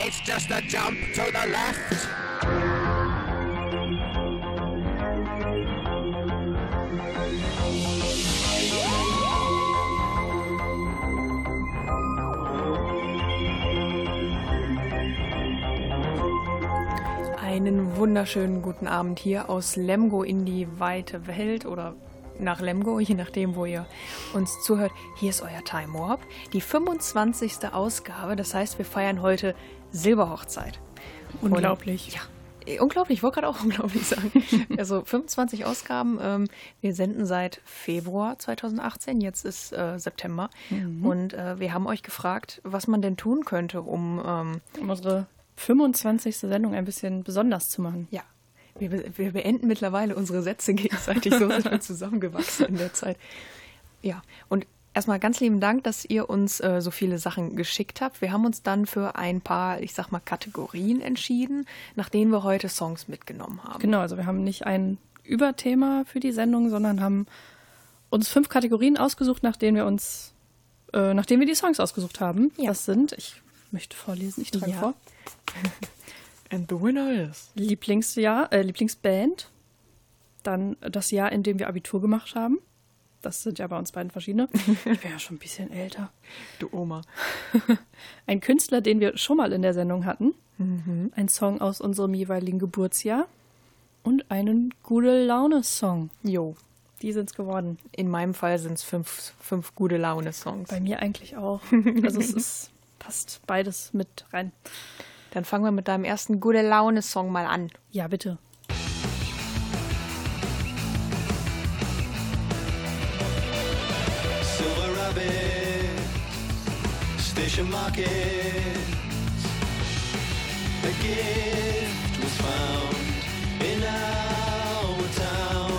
It's just a jump to the left. Einen wunderschönen guten Abend hier aus Lemgo in die weite Welt oder nach Lemgo, je nachdem, wo ihr uns zuhört. Hier ist euer Time Warp, die 25. Ausgabe. Das heißt, wir feiern heute Silberhochzeit. Unglaublich. Und, ja, unglaublich, ich wollte gerade auch unglaublich sagen. Also 25 Ausgaben. Ähm, wir senden seit Februar 2018, jetzt ist äh, September. Mhm. Und äh, wir haben euch gefragt, was man denn tun könnte, um, ähm, um unsere 25. Sendung ein bisschen besonders zu machen. Ja. Wir, wir beenden mittlerweile unsere Sätze gegenseitig, so sind wir zusammengewachsen in der Zeit. Ja, und erstmal ganz lieben Dank, dass ihr uns äh, so viele Sachen geschickt habt. Wir haben uns dann für ein paar, ich sag mal, Kategorien entschieden, nach denen wir heute Songs mitgenommen haben. Genau, also wir haben nicht ein Überthema für die Sendung, sondern haben uns fünf Kategorien ausgesucht, nach denen wir uns, äh, nachdem wir die Songs ausgesucht haben. Ja. Das sind, ich möchte vorlesen, ich trage ja. vor. And the winner is. Lieblingsjahr, äh, Lieblingsband. Dann das Jahr, in dem wir Abitur gemacht haben. Das sind ja bei uns beiden verschiedene. Ich bin ja schon ein bisschen älter. Du Oma. Ein Künstler, den wir schon mal in der Sendung hatten. Mhm. Ein Song aus unserem jeweiligen Geburtsjahr. Und einen gute Laune-Song. Jo. Die sind es geworden. In meinem Fall sind es fünf, fünf gute Laune-Songs. Bei mir eigentlich auch. Also es ist, passt beides mit rein. Dann fangen wir mit deinem ersten gute Laune-Song mal an. Ja, bitte. Station Market. A gift was found in our town.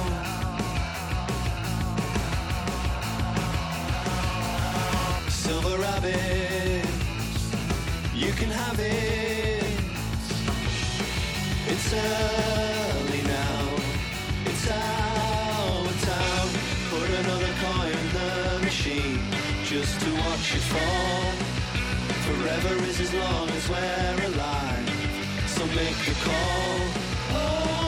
Silver Rabbit, you can have it. It's early now. It's our town. Put another coin in the machine just to watch it fall. Forever is as long as we're alive. So make the call. Oh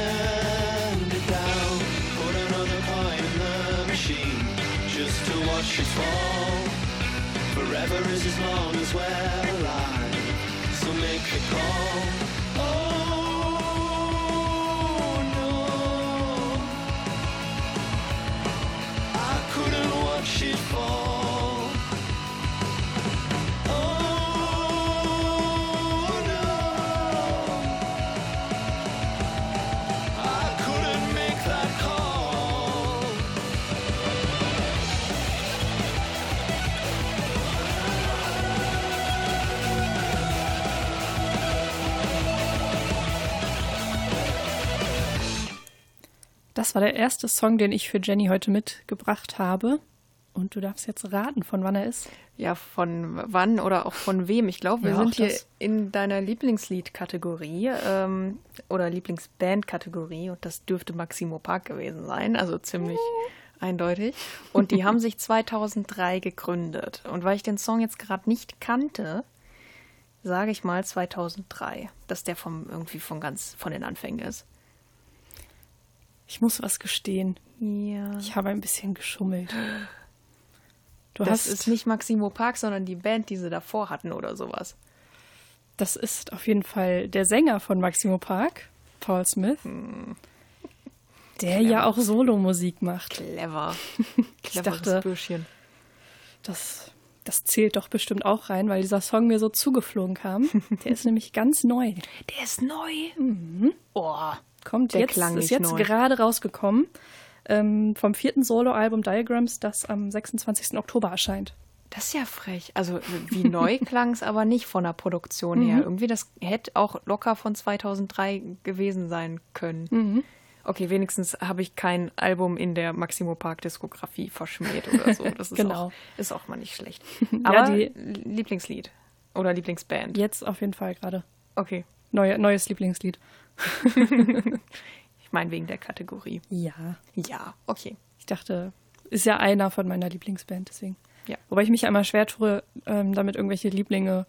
turned it down. Put another coin in the machine just to watch it fall. Forever is as long as we're alive. So make the call. Das war der erste Song, den ich für Jenny heute mitgebracht habe. Und du darfst jetzt raten, von wann er ist. Ja, von wann oder auch von wem. Ich glaube, wir Ja, sind hier in deiner Lieblingslied-Kategorie ähm, oder Lieblingsband-Kategorie und das dürfte Maximo Park gewesen sein, also ziemlich eindeutig. Und die haben sich 2003 gegründet. Und weil ich den Song jetzt gerade nicht kannte, sage ich mal 2003, dass der vom irgendwie von ganz von den Anfängen ist. Ich muss was gestehen. Ja. Ich habe ein bisschen geschummelt. Du das hast, ist nicht Maximo Park, sondern die Band, die sie davor hatten oder sowas. das ist auf jeden Fall der Sänger von Maximo Park, Paul Smith, der ja auch Solomusik macht. Clever. Ich Cleveres dachte, Bürschchen. das, das zählt doch bestimmt auch rein, weil dieser Song mir so zugeflogen kam. Der ist nämlich ganz neu. Der ist neu. Oh, Kommt Der jetzt, klang ist jetzt neu. gerade rausgekommen. Ähm, vom vierten Soloalbum Diagrams, das am 26. Oktober erscheint. Das ist ja frech. Also wie neu klang es aber nicht von der Produktion her. Irgendwie das hätte auch locker von 2003 gewesen sein können. Okay, wenigstens habe ich kein Album in der Maximo Park Diskografie verschmäht oder so. Das ist, Genau. auch, ist auch mal nicht schlecht. Ja, Aber die- Lieblingslied oder Lieblingsband. Jetzt auf jeden Fall gerade. Okay, Neue, neues Lieblingslied. ich meine wegen der Kategorie. Ja. Ja, okay. Ich dachte, ist ja einer von meiner Lieblingsband, deswegen. Ja. Wobei ich mich ja immer schwer tue, ähm, damit irgendwelche Lieblinge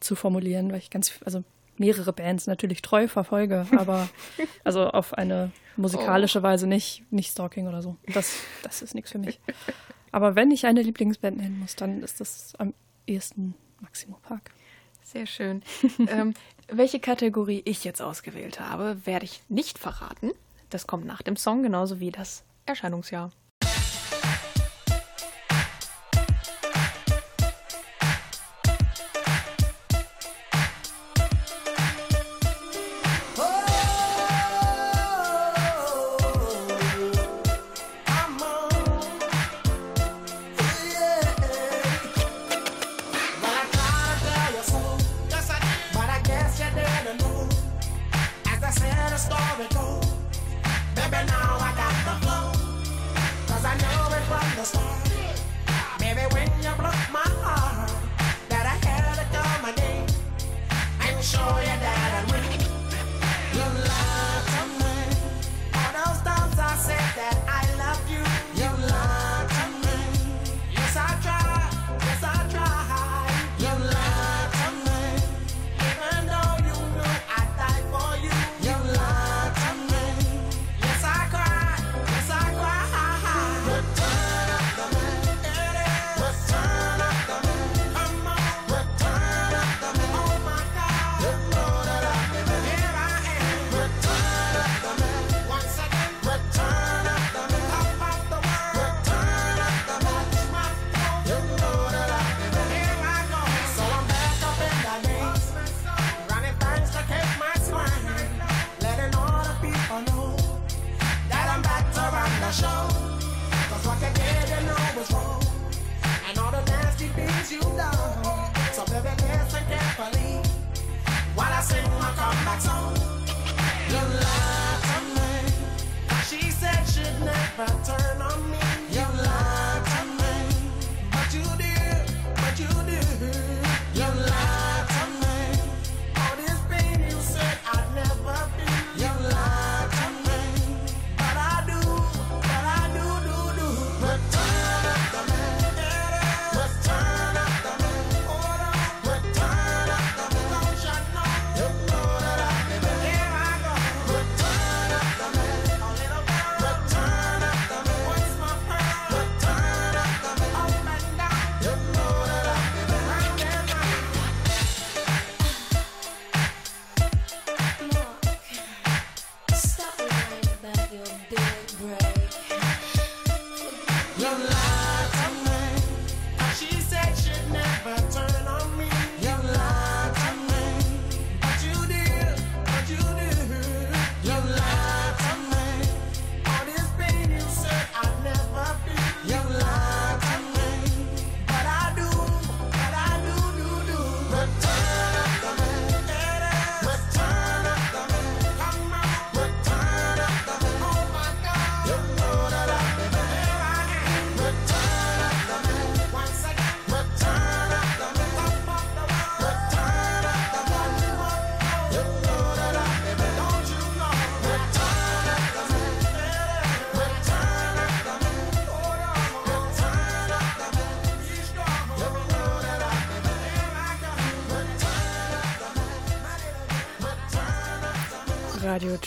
zu formulieren, weil ich ganz, also mehrere Bands natürlich treu verfolge, aber also auf eine musikalische Weise nicht, nicht Stalking oder so. Das, das ist nichts für mich. Aber wenn ich eine Lieblingsband nennen muss, dann ist das am ehesten Maximo Park. Sehr schön. ähm, welche Kategorie ich jetzt ausgewählt habe, werde ich nicht verraten. Das kommt nach dem Song, genauso wie das Erscheinungsjahr.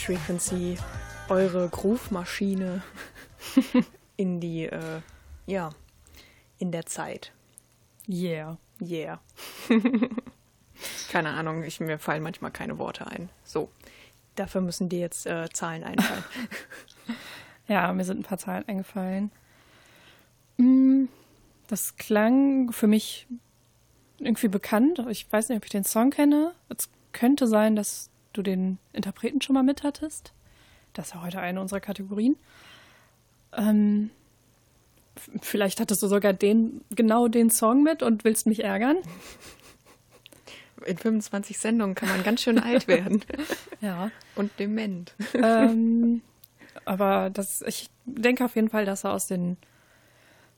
Frequency, eure Groove-Maschine in die, äh, ja, in der Zeit. Yeah. Yeah. keine Ahnung, ich, mir fallen manchmal keine Worte ein. So, dafür müssen dir jetzt äh, Zahlen einfallen. Ja, mir sind ein paar Zahlen eingefallen. Mm, Das klang für mich irgendwie bekannt. Ich weiß nicht, ob ich den Song kenne. Es könnte sein, dass du den Interpreten schon mal mit hattest. Das ist ja heute eine unserer Kategorien. Ähm, vielleicht hattest du sogar den, genau den Song mit und willst mich ärgern. In 25 Sendungen kann man ganz schön alt werden Ja. und dement. ähm, Aber das, ich denke auf jeden Fall, dass er aus den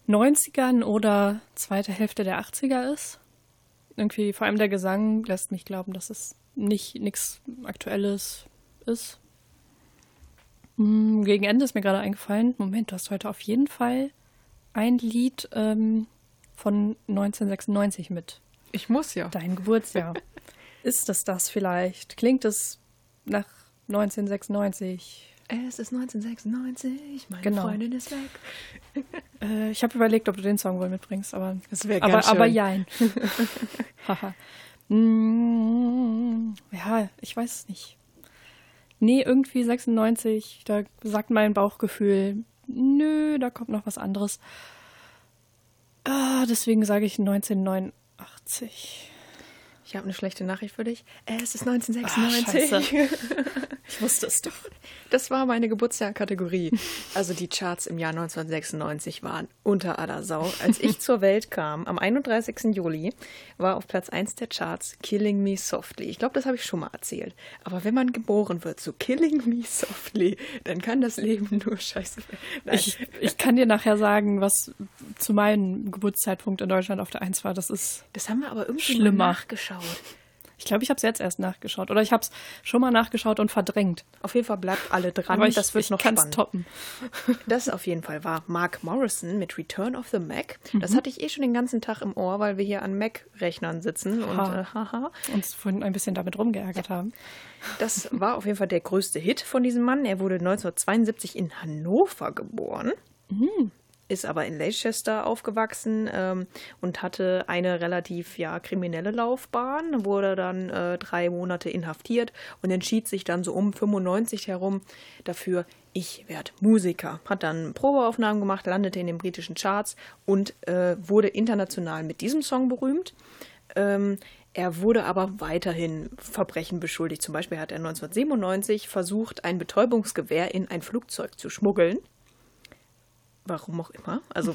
90ern oder zweite Hälfte der 80er ist. Irgendwie, vor allem der Gesang lässt mich glauben, dass es nicht nichts Aktuelles ist. Hm, Gegen Ende ist mir gerade eingefallen, Moment, du hast heute auf jeden Fall ein Lied ähm, von 1996 mit. Ich muss ja. Dein Geburtsjahr. ist es das vielleicht? Klingt es nach 1996? Es ist 1996, meine Genau. Freundin ist weg. Äh, ich habe überlegt, ob du den Song wohl mitbringst, aber Das wäre aber, aber jein. Mm, ja, ich weiß es nicht. Nee, irgendwie 96, da sagt mein Bauchgefühl, nö, da kommt noch was anderes. Ah, deswegen sage ich 1989. Ich habe eine schlechte Nachricht für dich. Es ist 1996. Ah, Ich wusste es doch. Das war meine Geburtsjahrkategorie. Also die Charts im Jahr 1996 waren unter aller Sau. Als ich zur Welt kam, am 31. Juli, war auf Platz 1 der Charts Killing Me Softly. Ich glaube, das habe ich schon mal erzählt. Aber wenn man geboren wird zu Killing Me Softly, dann kann das Leben nur scheiße werden. Ich, ich kann dir nachher sagen, was zu meinem Geburtszeitpunkt in Deutschland auf der 1 war. Das ist, das haben wir aber irgendwie Schlimmer. nachgeschaut. Ich glaube, ich habe es jetzt erst nachgeschaut. Oder ich habe es schon mal nachgeschaut und verdrängt. Auf jeden Fall bleibt alle dran. Aber ich, das wird ich noch spannend. toppen. Das auf jeden Fall war Mark Morrison mit Return of the Mac. Mhm. Das hatte ich eh schon den ganzen Tag im Ohr, weil wir hier an Mac-Rechnern sitzen. Und Ha. äh, haha. Uns vorhin ein bisschen damit rumgeärgert haben. Das war auf jeden Fall der größte Hit von diesem Mann. Er wurde 1972 in Hannover geboren. Ist aber in Leicester aufgewachsen ähm, und hatte eine relativ ja kriminelle Laufbahn, wurde dann äh, drei Monate inhaftiert und entschied sich dann so um 95 herum dafür, ich werde Musiker. Hat dann Probeaufnahmen gemacht, landete in den britischen Charts und äh, wurde international mit diesem Song berühmt. Ähm, er wurde aber weiterhin Verbrechen beschuldigt. Zum Beispiel hat er 1997 versucht, ein Betäubungsgewehr in ein Flugzeug zu schmuggeln. Warum auch immer. Also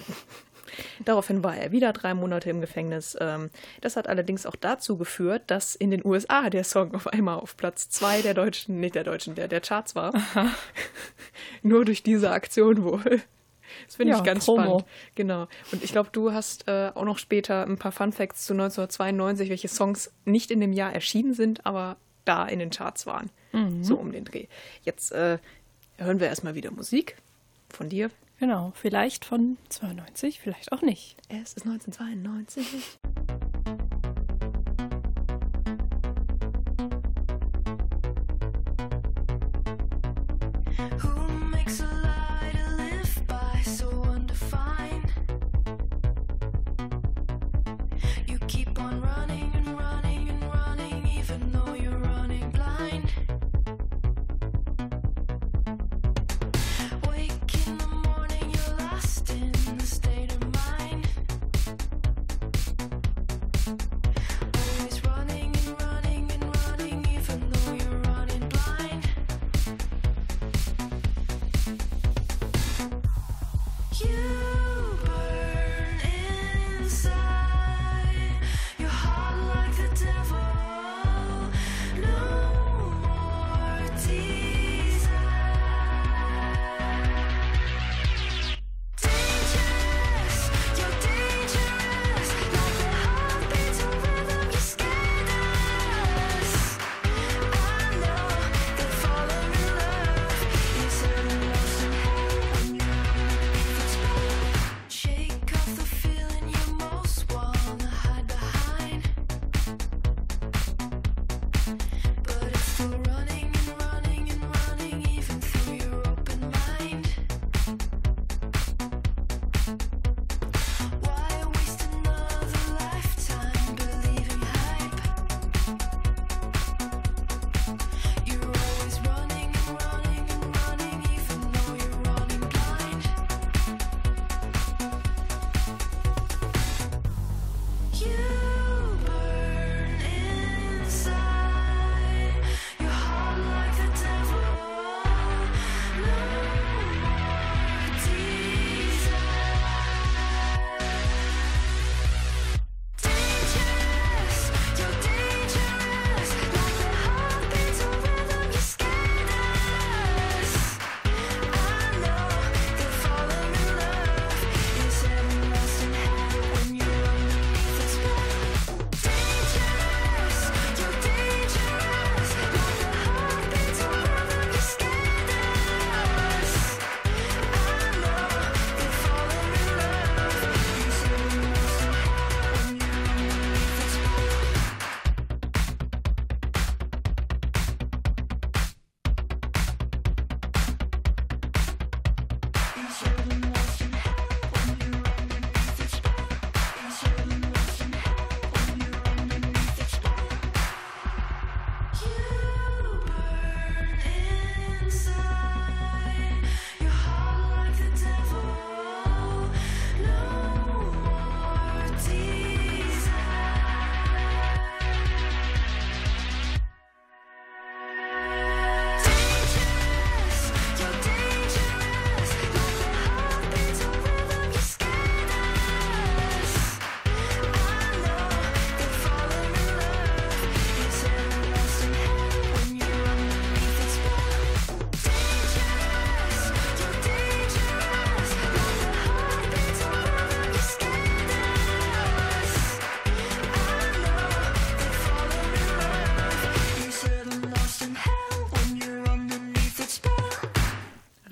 daraufhin war er wieder drei Monate im Gefängnis. Ähm, das hat allerdings auch dazu geführt, dass in den USA der Song auf einmal auf Platz zwei der deutschen, nicht der deutschen, der, der Charts war. Nur durch diese Aktion wohl. Das finde Ja, ich ganz Promo. spannend. Genau. Und ich glaube, du hast äh, auch noch später ein paar Fun Facts zu 1992, welche Songs nicht in dem Jahr erschienen sind, aber da in den Charts waren. So um den Dreh. Jetzt äh, hören wir erstmal wieder Musik von dir. Genau, vielleicht von 92, vielleicht auch nicht. Es ist 1992.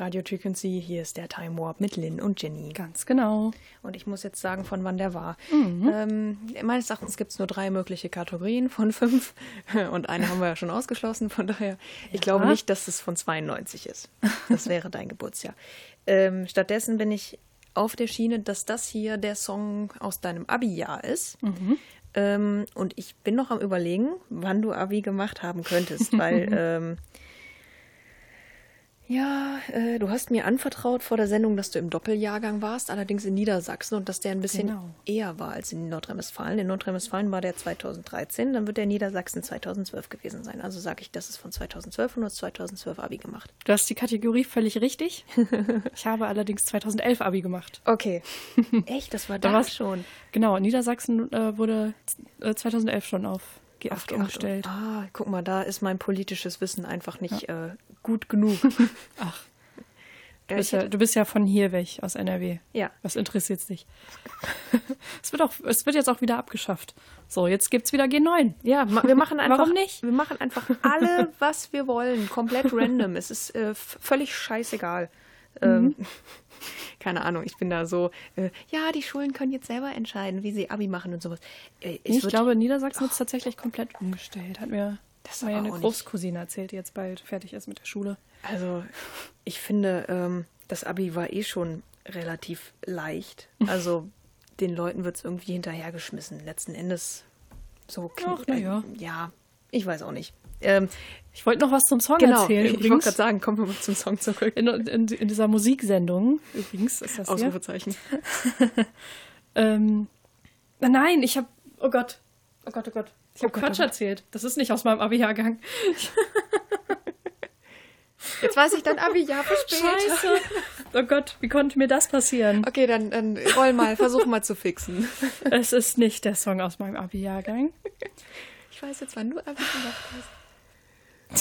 Radio Frequency, hier ist der Time Warp mit Lynn und Jenny. Ganz genau. Und ich muss jetzt sagen, von wann der war. Mhm. Ähm, meines Erachtens gibt es nur drei mögliche Kategorien von fünf. Und eine haben wir ja schon ausgeschlossen. Von daher, ich glaube nicht, dass es von 92 ist. Das wäre dein Geburtsjahr. Ähm, stattdessen bin ich auf der Schiene, dass das hier der Song aus deinem Abi-Jahr ist. Mhm. Ähm, und ich bin noch am Überlegen, wann du Abi gemacht haben könntest, weil ähm, ja, äh, du hast mir anvertraut vor der Sendung, dass du im Doppeljahrgang warst, allerdings in Niedersachsen und dass der ein bisschen Genau. eher war als in Nordrhein-Westfalen. In Nordrhein-Westfalen war der 2013, dann wird der in Niedersachsen 2012 gewesen sein. Also sage ich, das ist von 2012 und du hast 2012 Abi gemacht. Du hast die Kategorie völlig richtig. Ich habe allerdings 2011 Abi gemacht. Okay. Echt, das war Da schon. Genau, Niedersachsen äh, wurde äh, 2011 schon auf G8 Auf G8 umgestellt. Ah, guck mal, da ist mein politisches Wissen einfach nicht äh, gut genug. Ach, Ja, du bist ja, du bist ja von hier weg, aus NRW. ja. Was interessiert's dich? es, wird auch, es wird jetzt auch wieder abgeschafft. So, jetzt gibt's wieder G9. Ja, wir machen einfach. Warum nicht? Wir machen einfach alle, was wir wollen. Komplett random. Es ist äh, völlig scheißegal. Ähm, keine Ahnung, ich bin da so, äh, ja, die Schulen können jetzt selber entscheiden, wie sie Abi machen und sowas. Äh, Ich wird- glaube, Niedersachsen hat es tatsächlich komplett umgestellt. Hat mir Das aber auch nicht- Großcousine erzählt, die jetzt bald fertig ist mit der Schule. Also, ich finde, ähm, das Abi war eh schon relativ leicht. Also, den Leuten wird es irgendwie hinterhergeschmissen. Letzten Endes so kn- Ach, na ja. Äh, ja, ich weiß auch nicht. Ähm, Ich wollte noch was zum Song genau, erzählen. ich wollte übrigens. gerade sagen, kommen wir mal zum Song zurück. in, in, in dieser Musiksendung, übrigens, ist das. Ausrufezeichen. Ähm, nein, ich habe, oh Gott, oh Gott, oh Gott. Ich habe Gott, Quatsch oh Gott. erzählt. Das ist nicht aus meinem Abi-Jahrgang. Jetzt weiß ich dein Abi-Jahr verspätet. Scheiße. Oh Gott, wie konnte mir das passieren? Okay, dann, dann roll mal, versuch mal zu fixen. Es ist nicht der Song aus meinem Abi-Jahrgang. Ich weiß jetzt, wann du Abi gemacht hast.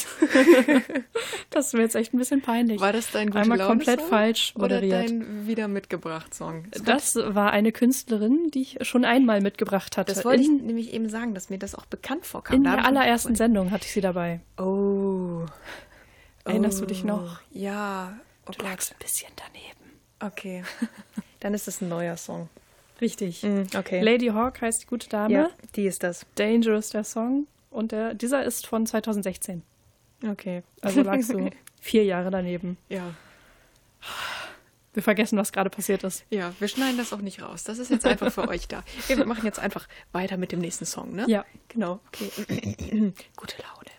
Das wäre jetzt echt ein bisschen peinlich. War das dein gute Einmal Laune komplett Song falsch Oder moderiert. dein wieder mitgebracht Song? Das war eine Künstlerin, die ich schon einmal mitgebracht hatte. Das wollte ich in, nämlich eben sagen, dass mir das auch bekannt vorkam. in Da der hab ich- allerersten Sendung hatte ich sie dabei. Oh. Erinnerst du Oh. dich noch? Ja. Oh Du Gott. lagst ein bisschen daneben. Okay. Dann ist es ein neuer Song. Richtig. Mm, okay. Lady Hawk heißt die gute Dame. ja, die ist das. Dangerous der Song. Und der, dieser ist von 2016. Okay. Also lagst du vier Jahre daneben. Ja. Wir vergessen, was gerade passiert ist. Ja, wir schneiden das auch nicht raus. Das ist jetzt einfach für euch da. Wir machen jetzt einfach weiter mit dem nächsten Song, ne? Ja. Genau. Okay. Gute Laune.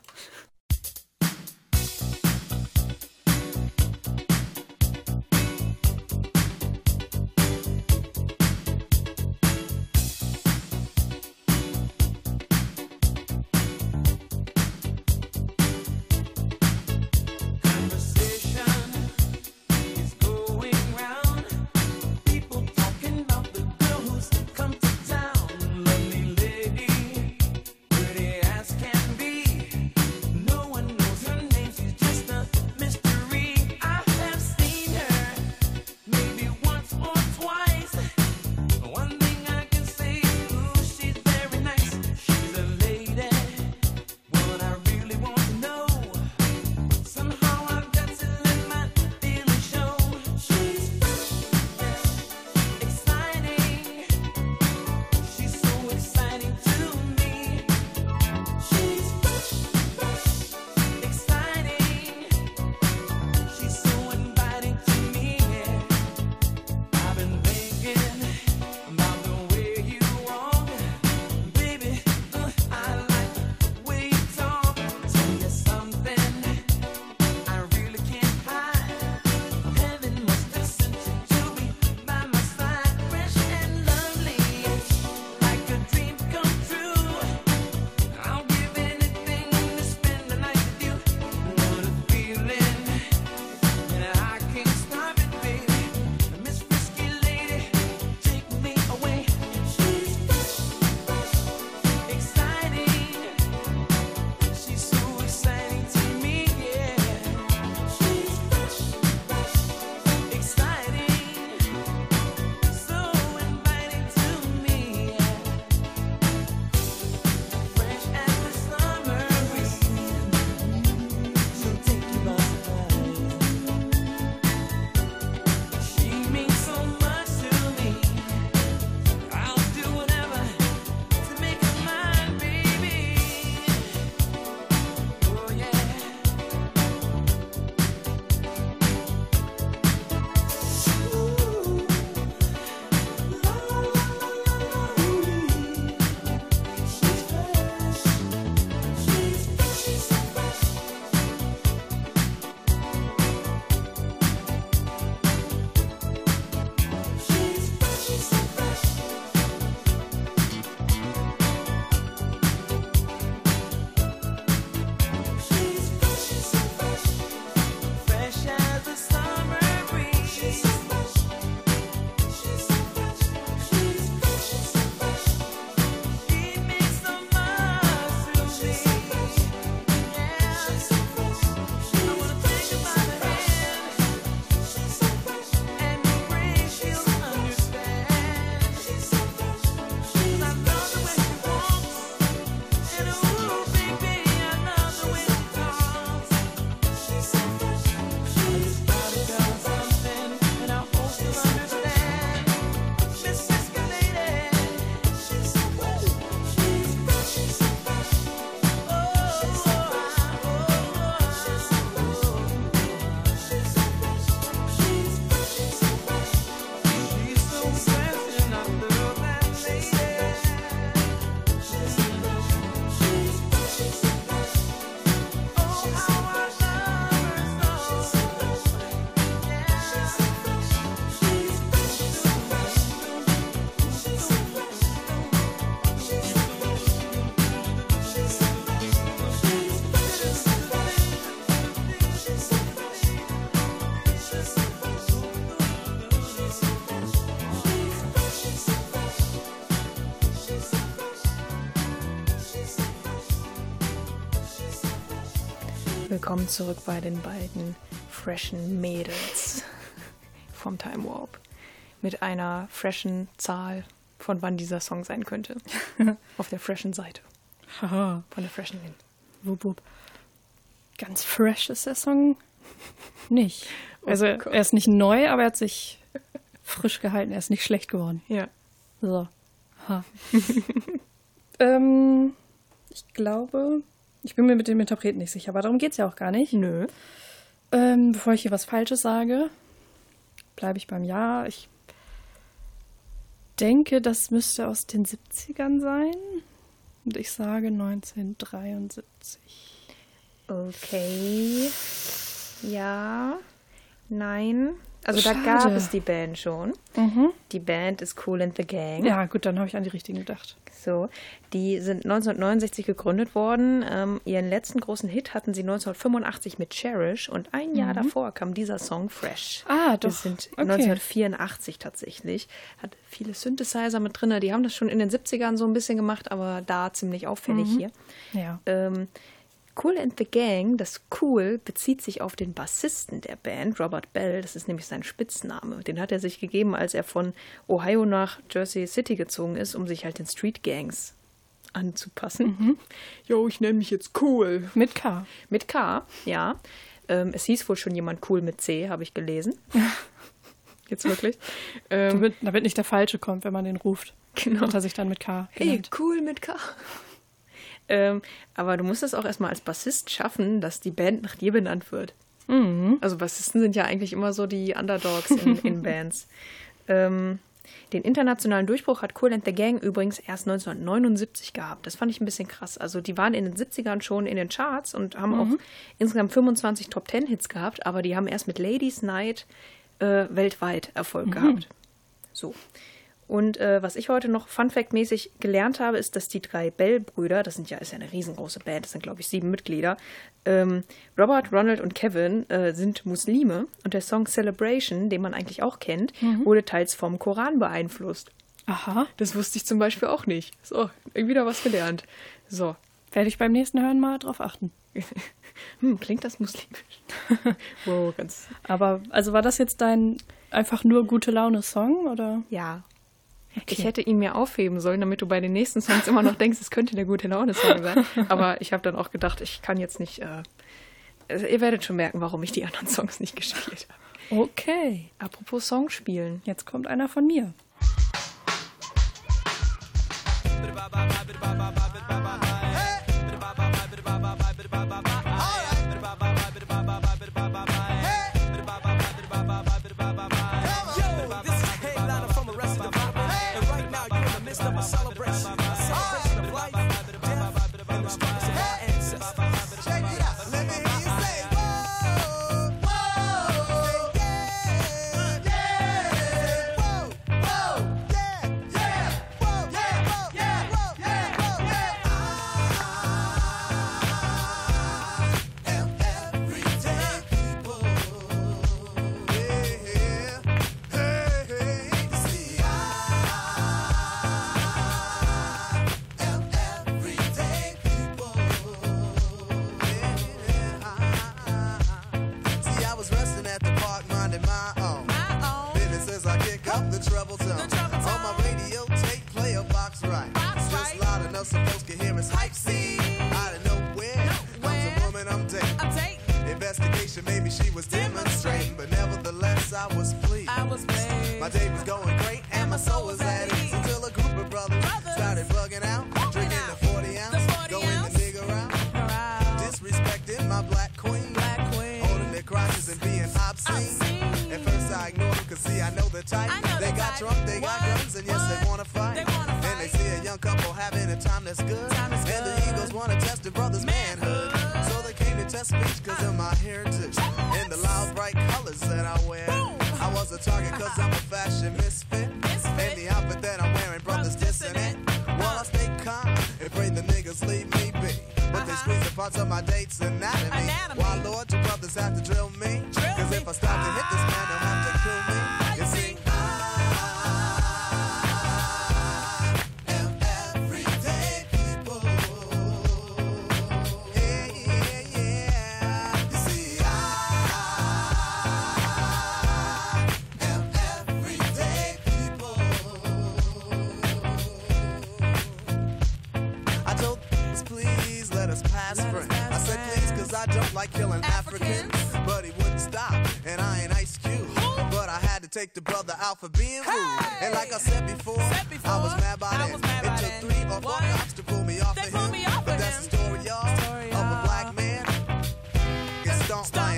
Willkommen zurück bei den beiden freshen Mädels vom Time Warp. Mit einer freshen Zahl, von wann dieser Song sein könnte. Auf der freshen Seite. Haha, Von der freshen hin. Ganz fresh ist der Song nicht. Also Oh er ist nicht neu, aber er hat sich frisch gehalten. Er ist nicht schlecht geworden. Ja. So. Ha. ähm, ich glaube, ich bin mir mit dem Interpreten nicht sicher, aber darum geht es ja auch gar nicht. Nö. Ähm, bevor ich hier was Falsches sage, bleibe ich beim Ja. Ich denke, das müsste aus den 70ern sein. Und ich sage 1973. Okay. Ja. Nein. Also da Schade. gab es die Band schon. Die Band ist Cool and the Gang. Ja, gut, dann habe ich an die richtigen gedacht. So, die sind 1969 gegründet worden. Ähm, ihren letzten großen Hit hatten sie 1985 mit Cherish und ein Jahr davor kam dieser Song Fresh. Ah, doch. Das sind Okay. 1984 tatsächlich. Hat viele Synthesizer mit drin. Die haben das schon in den 70ern so ein bisschen gemacht, aber da ziemlich auffällig hier. Ja. Ähm, cool and the Gang, das Cool bezieht sich auf den Bassisten der Band, Robert Bell. Das ist nämlich sein Spitzname. Den hat er sich gegeben, als er von Ohio nach Jersey City gezogen ist, um sich halt den Street Gangs anzupassen. Jo, ich nenne mich jetzt Cool. Mit K. Mit K, ja. Ähm, es hieß wohl schon jemand cool mit C, habe ich gelesen. Jetzt wirklich. Ähm, Damit, damit nicht der Falsche kommt, wenn man den ruft. Genau. Hat er sich dann mit K Hey, genannt. cool mit K. ähm, aber du musst es auch erstmal als Bassist schaffen, dass die Band nach dir benannt wird. Also Bassisten sind ja eigentlich immer so die Underdogs in, in Bands. Ähm, den internationalen Durchbruch hat Cool and the Gang übrigens erst 1979 gehabt. Das fand ich ein bisschen krass. Also die waren in den 70ern schon in den Charts und haben auch insgesamt 25 Top-10-Hits gehabt, aber die haben erst mit Ladies Night äh, weltweit Erfolg gehabt. So. Und äh, was ich heute noch Funfact-mäßig gelernt habe, ist, dass die drei Bell-Brüder, das sind ja, ist ja eine riesengroße Band, das sind, glaube ich, sieben Mitglieder, ähm, Robert, Ronald und Kevin äh, sind Muslime und der Song Celebration, den man eigentlich auch kennt, wurde teils vom Koran beeinflusst. Aha. Das wusste ich zum Beispiel auch nicht. So, wieder was gelernt. So. Werde ich beim nächsten Hören mal drauf achten. Hm, klingt das muslimisch? wow, ganz. Aber, also war das jetzt dein einfach nur gute Laune-Song oder? Ja. Ich hätte ihn mir aufheben sollen, damit du bei den nächsten Songs immer noch denkst, es könnte der gute Laune-Song sein. Aber ich habe dann auch gedacht, ich kann jetzt nicht. Äh, also ihr werdet schon merken, warum ich die anderen Songs nicht gespielt habe. Okay. Apropos Song spielen. Jetzt kommt einer von mir.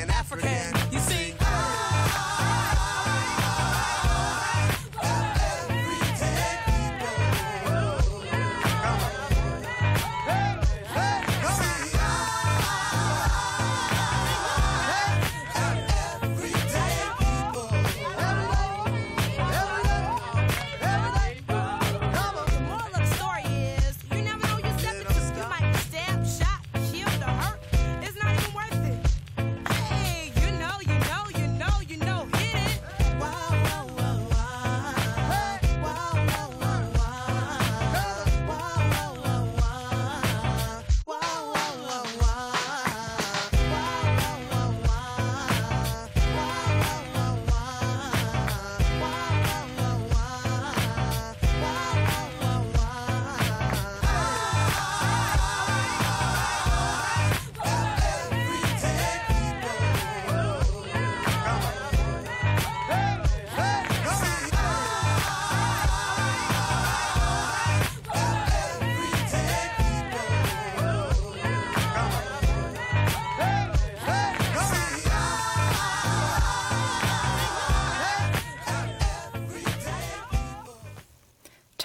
African. You see,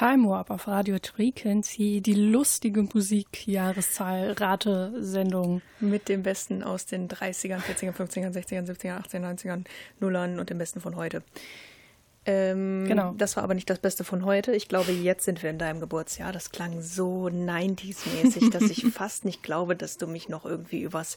Time Warp auf Radio Frequency, die lustige Musik-Jahreszahl-Rate-Sendung. Mit dem Besten aus den 30ern, 40ern, 50ern, 60ern, 70ern, 80ern, 90ern, Nullern und dem Besten von heute. Ähm, Genau. Das war aber nicht das Beste von heute. Ich glaube, jetzt sind wir in deinem Geburtsjahr. Das klang so 90s-mäßig, dass ich fast nicht glaube, dass du mich noch irgendwie übers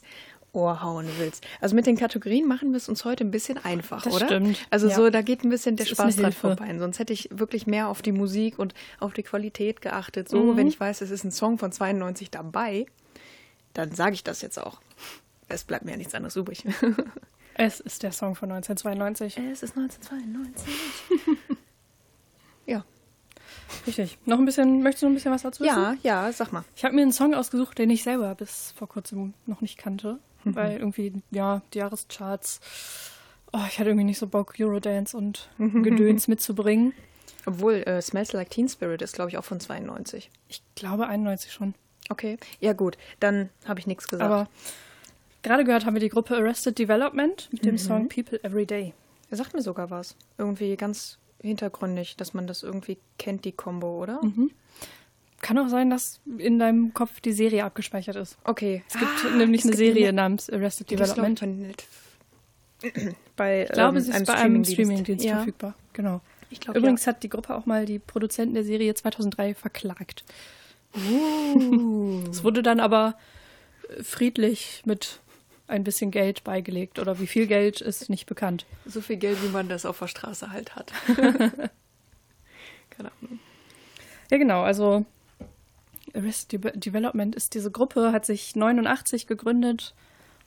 Ohr hauen willst. Also mit den Kategorien machen wir es uns heute ein bisschen einfach, Das oder? stimmt, Also ja. so, da geht ein bisschen der Das Spaß dran vorbei. Sonst hätte ich wirklich mehr auf die Musik und auf die Qualität geachtet. So, Mhm. wenn ich weiß, es ist ein Song von 92 dabei, dann sage ich das jetzt auch. Es bleibt mir ja nichts anderes übrig. Es ist der Song von 1992. es ist 1992. ja. Richtig. Noch ein bisschen, möchtest du noch ein bisschen was dazu wissen? Ja, ja, sag mal. Ich habe mir einen Song ausgesucht, den ich selber bis vor kurzem noch nicht kannte. Weil irgendwie, ja, die Jahrescharts, oh, ich hatte irgendwie nicht so Bock, Eurodance und Mhm. Gedöns mitzubringen. Obwohl, äh, Smells Like Teen Spirit ist, glaube ich, auch von 92. Ich glaube 91 schon. Okay. Ja, gut. Dann habe ich nichts gesagt. Aber gerade gehört haben wir die Gruppe Arrested Development mit dem Mhm. Song People Every Day. er sagt mir sogar was. Irgendwie ganz hintergründig, dass man das irgendwie kennt, die Combo, oder? Mhm. Kann auch sein, dass in deinem Kopf die Serie abgespeichert ist. Okay. Es gibt Ah, nämlich es eine gibt Serie eine- namens Arrested Development. bei Ich glaube, ähm, sie ist bei einem Streamingdienst ja. verfügbar. Genau. Glaub, Übrigens hat die Gruppe auch mal die Produzenten der Serie 2003 verklagt. Uh. Es wurde dann aber äh, friedlich mit ein bisschen Geld beigelegt. Oder wie viel Geld ist nicht bekannt. So viel Geld, wie man das auf der Straße halt hat. Keine Ahnung. Ja, genau. Also Arrested De Development ist diese Gruppe, hat sich 89 gegründet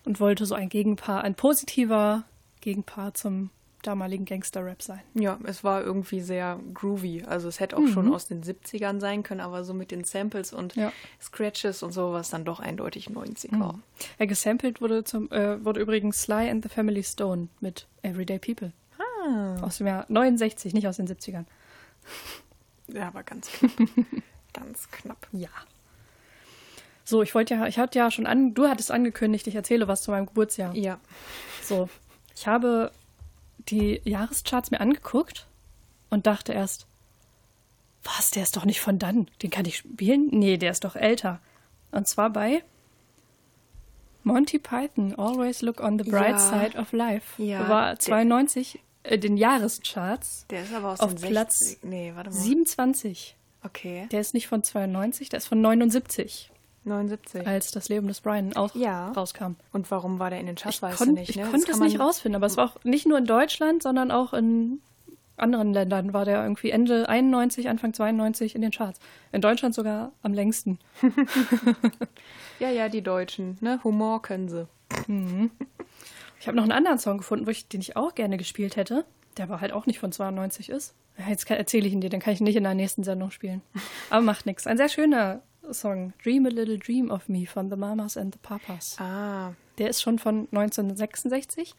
und wollte so ein Gegenpaar, ein positiver Gegenpaar zum damaligen Gangster-Rap sein. Ja, es war irgendwie sehr groovy. Also es hätte auch schon aus den 70ern sein können, aber so mit den Samples und Ja. Scratches und so war es dann doch eindeutig 90er. Ja, gesampelt wurde, zum, äh, wurde übrigens Sly and the Family Stone mit Everyday People. Aus dem Jahr 69, nicht aus den 70ern. Ja, aber ganz knapp. Ganz knapp. Ja. So, ich wollte ja, ich hatte ja schon an, du hattest angekündigt, ich erzähle was zu meinem Geburtsjahr. Ja. So, ich habe die Jahrescharts mir angeguckt und dachte erst, was, der ist doch nicht von dann. Den kann ich spielen? Nee, der ist doch älter. Und zwar bei Monty Python, Always Look on the Bright Ja. Side of Life. Ja, War der- 92 äh, den Jahrescharts Der ist aber aus auf Platz 60 Nee, warte mal. 27. Okay. Der ist nicht von 92, der ist von 79, 79. als das Leben des Brian auch Ja. rauskam. Und warum war der in den Charts, Ich, weißt du nicht, ich ne? Das konnte es nicht rausfinden, aber es war auch nicht nur in Deutschland, sondern auch in anderen Ländern war der irgendwie Ende 91, Anfang 92 in den Charts. In Deutschland sogar am längsten. Ja, ja, die Deutschen, ne? Humor können sie. Ich habe noch einen anderen Song gefunden, wo ich, den ich auch gerne gespielt hätte, der aber halt auch nicht von 92 ist. Jetzt erzähle ich ihn dir, den kann ich nicht in der nächsten Sendung spielen. Aber macht nichts. Ein sehr schöner Song. Dream a Little Dream of Me von The Mamas and the Papas. Ah, Der ist schon von 1966,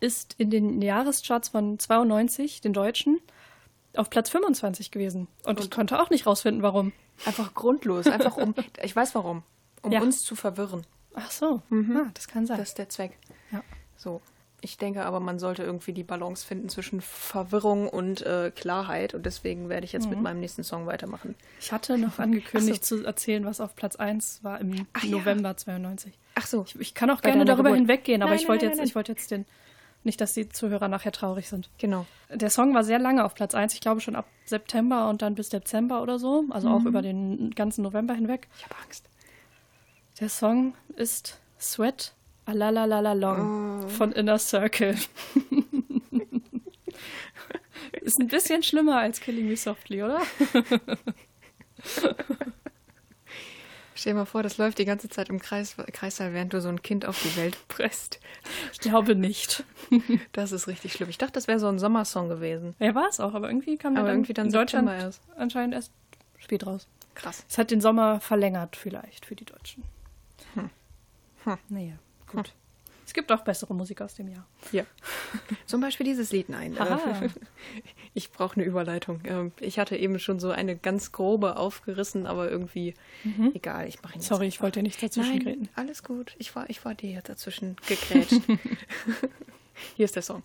ist in den Jahrescharts von 92, den deutschen, auf Platz 25 gewesen. Und ich konnte auch nicht rausfinden, warum. Einfach grundlos, einfach um, ich weiß warum, um Ja. uns zu verwirren. Ach so, ah, das kann sein. Das ist der Zweck. Ja. So. Ich denke aber, man sollte irgendwie die Balance finden zwischen Verwirrung und äh, Klarheit. Und deswegen werde ich jetzt Mhm. mit meinem nächsten Song weitermachen. Ich hatte noch angekündigt zu erzählen, was auf Platz 1 war im Ach ja. November 92. Ach so. Ich, ich kann auch Bei gerne darüber Geburt. hinweggehen, aber Nein, ich wollte jetzt, nein, ich wollte jetzt den, nicht, dass die Zuhörer nachher traurig sind. Genau. Der Song war sehr lange auf Platz 1, ich glaube schon ab September und dann bis Dezember oder so, also Mhm. auch über den ganzen November hinweg. Ich habe Angst. Der Song ist Sweat Alalalala Long von Inner Circle. ist ein bisschen schlimmer als Killing Me Softly, oder? Stell dir mal vor, das läuft die ganze Zeit im Kreis, Kreissaal, während du so ein Kind auf die Welt presst. Ich glaube nicht. Das ist richtig schlimm. Ich dachte, das wäre so ein Sommersong gewesen. Ja, war es auch, aber irgendwie kam der Aber dann irgendwie dann in Deutschland erst. anscheinend erst spät raus. Krass. Es hat den Sommer verlängert vielleicht für die Deutschen. Hm. Naja, gut. Es gibt auch bessere Musik aus dem Jahr. Ja. Zum Beispiel dieses Lied. Nein. Aha. Äh, ich brauche eine Überleitung. Ähm, Ich hatte eben schon so eine ganz grobe aufgerissen, aber irgendwie egal. Ich mache Sorry, ich wollte nicht dazwischen Nein, treten. alles gut. Ich war, ich war dir dazwischen gegrätscht. Hier ist der Song.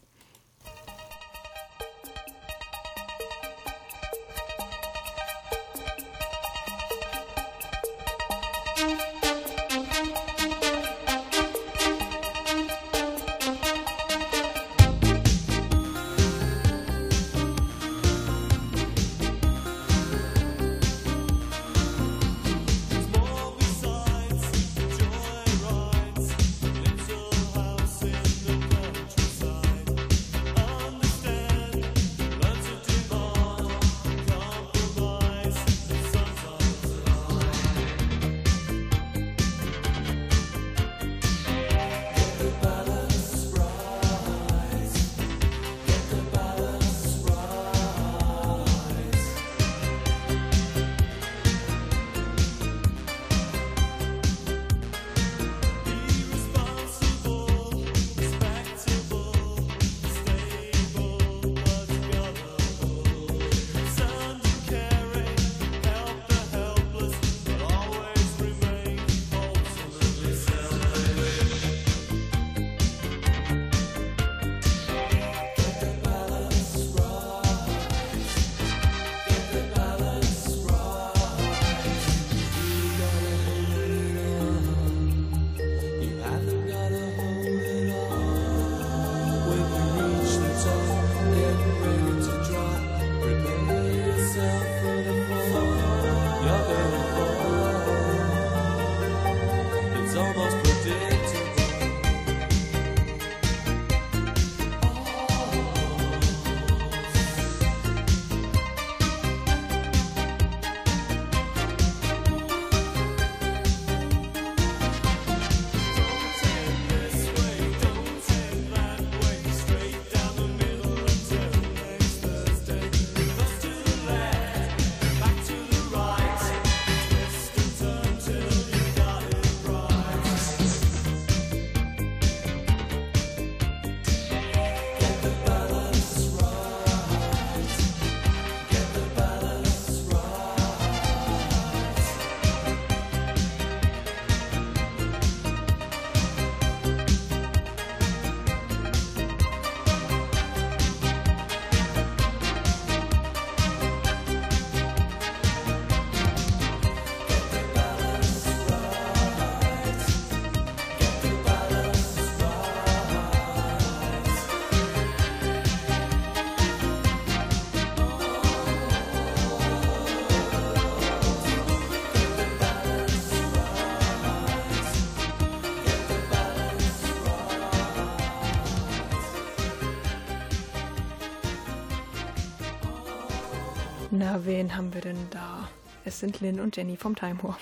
Wen haben wir denn da? Es sind Lynn und Jenny vom Time War.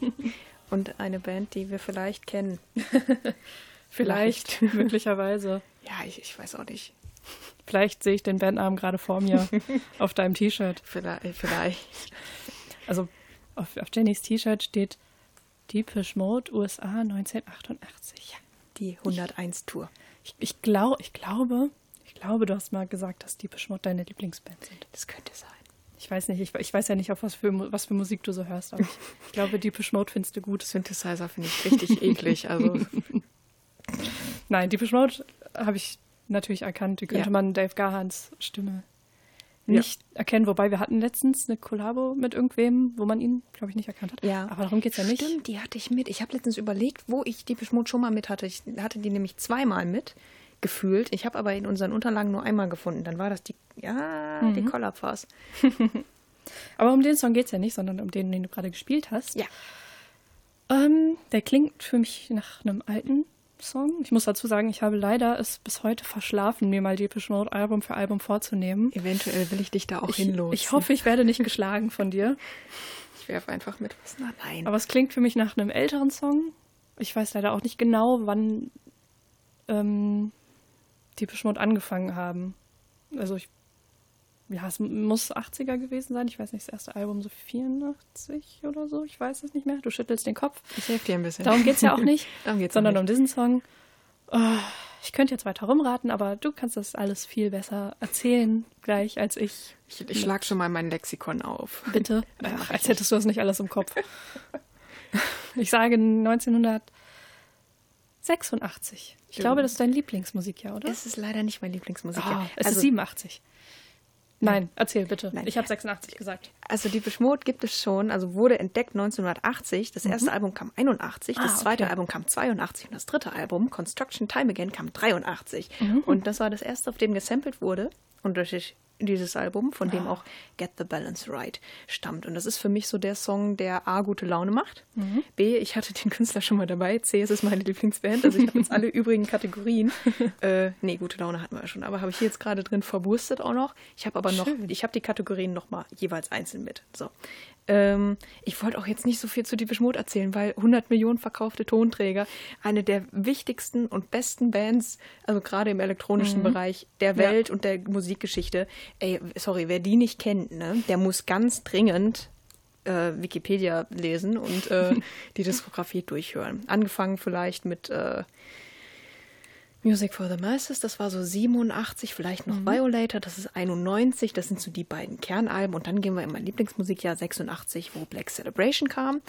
und eine Band, die wir vielleicht kennen. Vielleicht, möglicherweise. Ja, ich, ich weiß auch nicht. Vielleicht sehe ich den Bandnamen gerade vor mir auf deinem T-Shirt. Vielleicht. vielleicht. Also auf, auf Jennys T-Shirt steht Deepish Mode USA 1988. Die 101 Tour. Ich, ich, glaub, ich glaube, ich glaube, du hast mal gesagt, dass Deepish Mode deine Lieblingsband sind. Das könnte sein. Ich weiß nicht, ich, ich weiß ja nicht, auf was für, was für Musik du so hörst, aber ich, ich glaube, Deepish Mode findest du gut. Synthesizer finde ich richtig eklig. Also Nein, Deepish Mode habe ich natürlich erkannt. Die könnte Ja. man Dave Garhans Stimme nicht erkennen. Wobei wir hatten letztens eine Kollabo mit irgendwem, wo man ihn, glaube ich, nicht erkannt hat. Ja. Aber darum geht es ja nicht. Stimmt, die hatte ich mit. Ich habe letztens überlegt, wo ich die Mode schon mal mit hatte. Ich hatte die nämlich zweimal mit gefühlt. Ich habe aber in unseren Unterlagen nur einmal gefunden. Dann war das die, ja, die Collab-Phase. Aber um den Song geht es ja nicht, sondern um den, den du gerade gespielt hast. Ja. Ähm, der klingt für mich nach einem alten Song. Ich muss dazu sagen, ich habe leider es bis heute verschlafen, mir mal Deepish Mode Album für Album vorzunehmen. Eventuell will ich dich da auch Ich, hinlosen. ich hoffe, ich werde nicht geschlagen von dir. ich werfe einfach mit was. Na, nein. Aber es klingt für mich nach einem älteren Song. Ich weiß leider auch nicht genau, wann ähm, Deepish Mode angefangen haben. Also ich, ja, es muss 80er gewesen sein. Ich weiß nicht, das erste Album so 84 oder so. Ich weiß es nicht mehr. Du schüttelst den Kopf. ich helfe dir ein bisschen. Darum geht es ja auch nicht, Darum geht's sondern auch um nicht. diesen Song. Oh, ich könnte jetzt weiter rumraten, aber du kannst das alles viel besser erzählen gleich als ich. Ich, ich schlag schon mal mein Lexikon auf. Bitte. Ach, als hättest du das nicht alles im Kopf. Ich sage 1986. Ich glaube, das ist dein Lieblingsmusikjahr, oder? Es ist leider nicht mein Lieblingsmusik. Ah, es also, ist 87. Nein, erzähl bitte. Nein. Ich habe 86 gesagt. Also die Mode gibt es schon, also wurde entdeckt 1980. Das erste Album kam 81, das Mhm. Ah, zweite okay. Album kam 82 und das dritte Album, Construction Time Again, kam 83. Mhm. Und das war das erste, auf dem gesampelt wurde. Und durch dieses Album, von Ah. dem auch Get the Balance Right stammt. Und das ist für mich so der Song, der A, gute Laune macht. Mhm. B, ich hatte den Künstler schon mal dabei. C, es ist meine Lieblingsband. Also ich habe jetzt alle übrigen Kategorien. äh, nee, gute Laune hatten wir ja schon. Aber habe ich hier jetzt gerade drin verwurstet auch noch. Ich habe aber noch, Schön. ich habe die Kategorien noch mal jeweils einzeln mit. So. Ähm, ich wollte auch jetzt nicht so viel zu Deepish Mode erzählen, weil 100 Millionen verkaufte Tonträger, eine der wichtigsten und besten Bands, also gerade im elektronischen Bereich der Welt und der Musikgeschichte. Ey, sorry, wer die nicht kennt, ne, der muss ganz dringend äh, Wikipedia lesen und äh, die Diskografie durchhören. Angefangen vielleicht mit äh, Music for the Masses, das war so 87, vielleicht noch Violator, das ist 91, das sind so die beiden Kernalben. Und dann gehen wir in mein Lieblingsmusikjahr 86, wo Black Celebration kam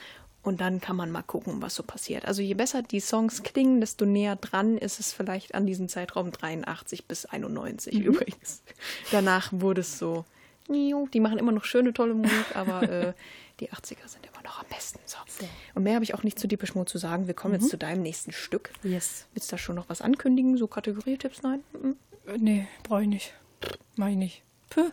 und dann kann man mal gucken, was so passiert. Also je besser die Songs klingen, desto näher dran ist es vielleicht an diesem Zeitraum 83 bis 91 übrigens. Danach wurde es so, die machen immer noch schöne, tolle Musik, aber äh, die 80er sind immer noch am besten. So. Und mehr habe ich auch nicht zu Deepish Mode zu sagen. Wir kommen jetzt zu deinem nächsten Stück. Yes. Willst du da schon noch was ankündigen? So Kategorietipps? Nein? Mhm. Äh, Nee, brauche ich nicht. Mach ich nicht. Puh.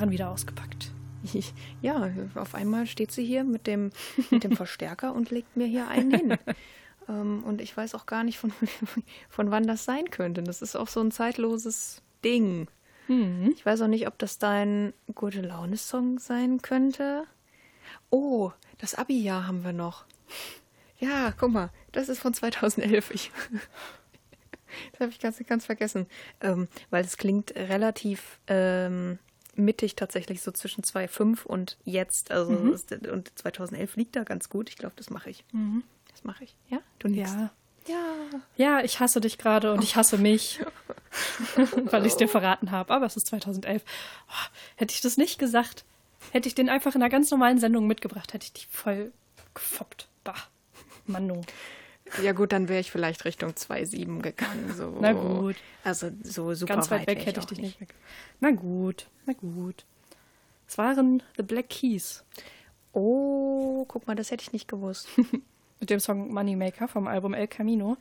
Gitarren wieder ausgepackt. Ja, auf einmal steht sie hier mit dem, mit dem Verstärker und legt mir hier einen hin. ähm, und ich weiß auch gar nicht, von, von wann das sein könnte. Das ist auch so ein zeitloses Ding. Ich weiß auch nicht, ob das dein gute Laune-Song sein könnte. Oh, das Abi-Jahr haben wir noch. Ja, guck mal, das ist von 2011. Ich, das habe ich ganz, ganz vergessen. Ähm, weil es klingt relativ ähm, mittig tatsächlich, so zwischen 2005 und jetzt. Also ist, und 2011 liegt da ganz gut. Ich glaube, das mache ich. Das mache ich. Ja? Du nix. Ja. Ja. Ja, ich hasse dich gerade und ich hasse mich, weil ich es dir verraten habe. Aber es ist 2011. Oh, hätte ich das nicht gesagt, hätte ich den einfach in einer ganz normalen Sendung mitgebracht, hätte ich dich voll gefoppt. Bah, Manu. Ja gut, dann wäre ich vielleicht Richtung 2,7 gegangen. So. Na gut. Also so super Ganz weit weg wär hätte ich dich nicht weg. Na gut, na gut. Es waren The Black Keys Oh, guck mal, das hätte ich nicht gewusst. mit dem Song Moneymaker vom Album El Camino.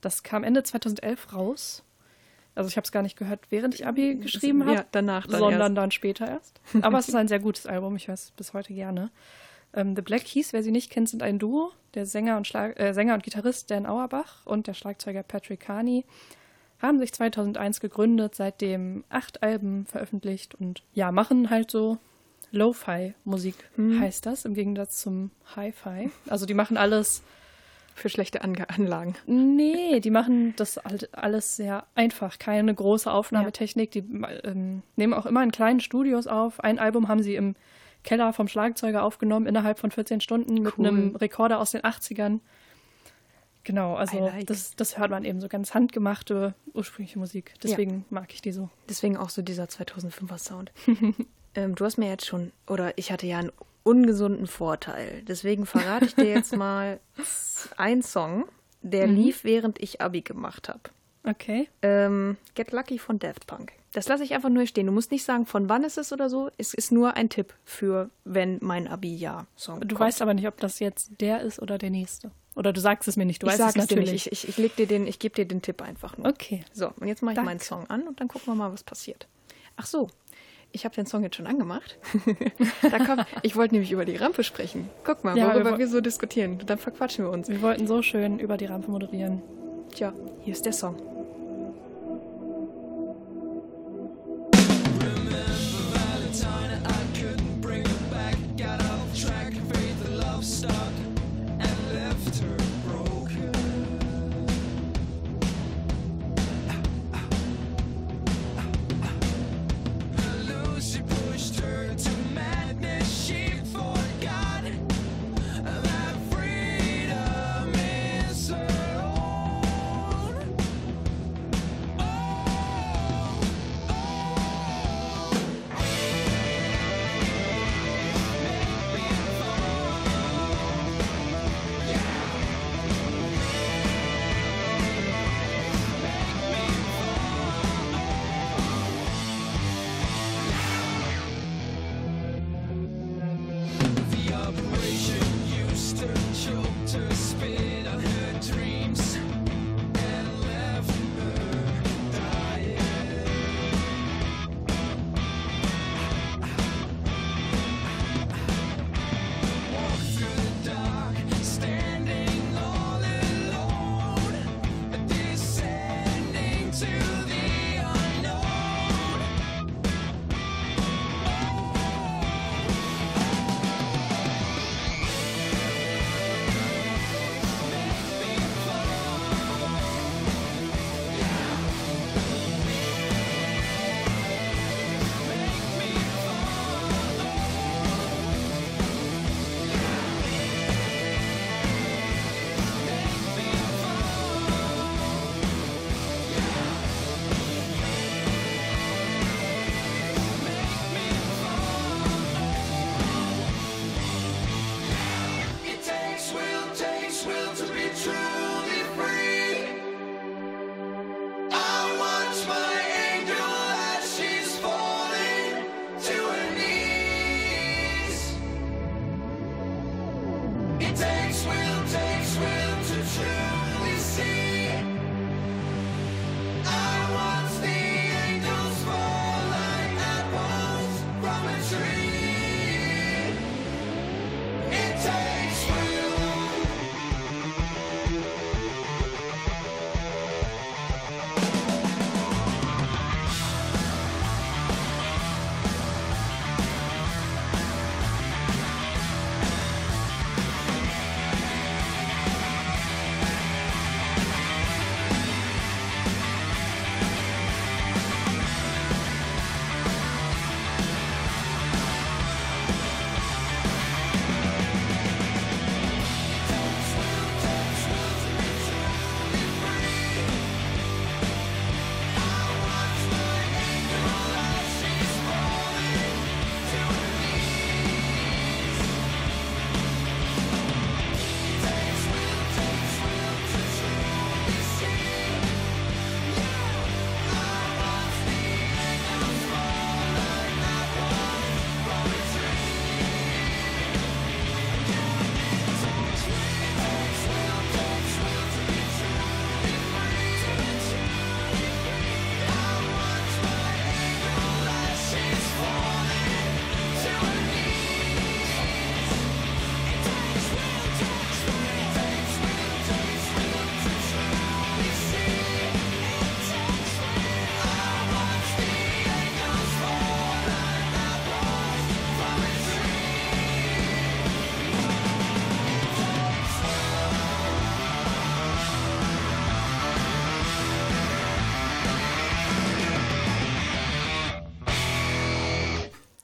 Das kam Ende 2011 raus. Also ich habe es gar nicht gehört, während ich Abi geschrieben habe. Ja, danach dann sondern erst. dann später erst. Aber es ist ein sehr gutes Album, ich höre es bis heute gerne. Ähm, The Black Keys, wer sie nicht kennt, sind ein Duo. Der Sänger und, Schlag äh, Sänger und Gitarrist Dan Auerbach und der Schlagzeuger Patrick Carney haben sich 2001 gegründet, seitdem acht Alben veröffentlicht und ja, machen halt so Lo-Fi-Musik, heißt das, im Gegensatz zum Hi-Fi. Also die machen alles Für schlechte Ange Anlagen. Nee, die machen das halt alles sehr einfach. Keine große Aufnahmetechnik. Die ähm, nehmen auch immer in kleinen Studios auf. Ein Album haben sie im Keller vom Schlagzeuger aufgenommen, innerhalb von 14 Stunden mit Cool. einem Rekorder aus den 80ern. Genau, also like. das, das hört man eben so ganz handgemachte ursprüngliche Musik. Deswegen mag ich die so. Deswegen auch so dieser 2005er Sound. ähm, du hast mir jetzt schon, oder ich hatte ja einen ungesunden Vorteil. Deswegen verrate ich dir jetzt mal einen Song, der lief, während ich Abi gemacht habe. Okay. Ähm, Get Lucky von Daft Punk. Das lasse ich einfach nur stehen. Du musst nicht sagen, von wann es ist oder so. Es ist nur ein Tipp für, wenn mein Abi-Jahr-Song Du kommt. weißt aber nicht, ob das jetzt der ist oder der nächste. Oder du sagst es mir nicht. Du ich weißt es es dir natürlich. nicht. Ich, ich, ich leg dir den, ich gebe dir den Tipp einfach nur. Okay. So, und jetzt mache ich Danke. meinen Song an und dann gucken wir mal, was passiert. Ach so, ich habe den Song jetzt schon angemacht. da kommt, ich wollte nämlich über die Rampe sprechen. Guck mal, Ja, wir worüber woll- wir so diskutieren. Dann verquatschen wir uns. Wir wollten so schön über die Rampe moderieren. Tja, hier ist der Song.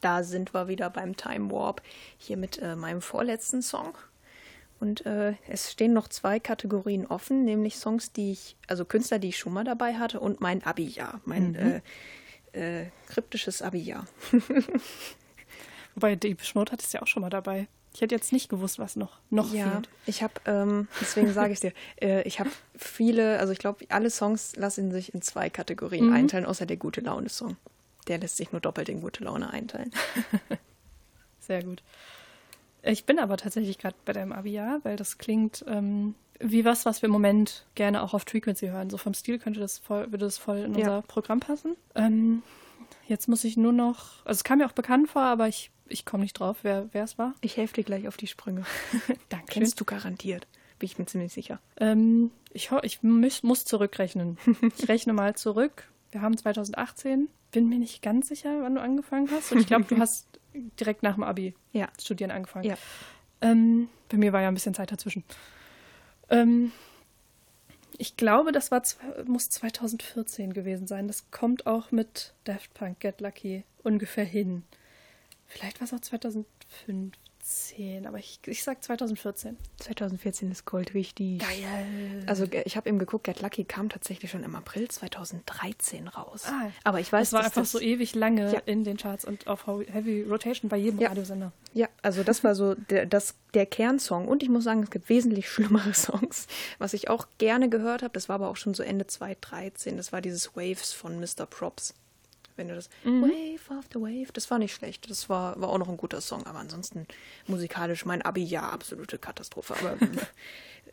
Da sind wir wieder beim Time Warp. Hier mit äh, meinem vorletzten Song. Und äh, es stehen noch zwei Kategorien offen, nämlich Songs, die ich, also Künstler, die ich schon mal dabei hatte und mein Abi-Jahr, mein äh, äh, kryptisches Abi-Jahr. Wobei Deepish Mode hattest du ja auch schon mal dabei. Ich hätte jetzt nicht gewusst, was noch, noch Ja, fehlt. ich habe, ähm, deswegen sage ich dir, äh, ich habe viele, also ich glaube, alle Songs lassen sich in zwei Kategorien einteilen, außer der gute Laune-Song. Der lässt sich nur doppelt in gute Laune einteilen. Sehr gut. Ich bin aber tatsächlich gerade bei deinem Abi-Jahr, weil das klingt ähm, wie was, was wir im Moment gerne auch auf Frequency hören. So vom Stil könnte das voll, würde das voll in Ja. unser Programm passen. Ähm, jetzt muss ich nur noch, also es kam mir auch bekannt vor, aber ich, ich komme nicht drauf, wer es war. Ich helfe dir gleich auf die Sprünge. Danke. Kennst du garantiert, bin ich mir ziemlich sicher. Ähm, ich ich muss, muss zurückrechnen. Ich rechne mal zurück. Wir haben 2018. Bin mir nicht ganz sicher, wann du angefangen hast. Und ich glaube, du hast direkt nach dem Abi Ja. studieren angefangen. Ja. Ähm, bei mir war ja ein bisschen Zeit dazwischen. Ähm, ich glaube, das war, muss 2014 gewesen sein. Das kommt auch mit Daft Punk Get Lucky ungefähr hin. Vielleicht war es auch 2015, aber ich, ich sag 2014. 2014 ist Gold richtig. Geil. Also ge- ich habe eben geguckt, Get Lucky kam tatsächlich schon im April 2013 raus. Ah, Aber ich weiß, das war einfach das, so ewig lange Ja. in den Charts und auf Heavy Rotation bei jedem Ja. Radiosender. Ja, also das war so der, das, der Kernsong. Und ich muss sagen, es gibt wesentlich schlimmere Songs. Was ich auch gerne gehört habe, das war aber auch schon so Ende 2013. Das war dieses Waves von Mr. Props. Wenn du das Wave after Wave, das war nicht schlecht. Das war, war auch noch ein guter Song. Aber ansonsten musikalisch mein Abi, ja, absolute Katastrophe. Aber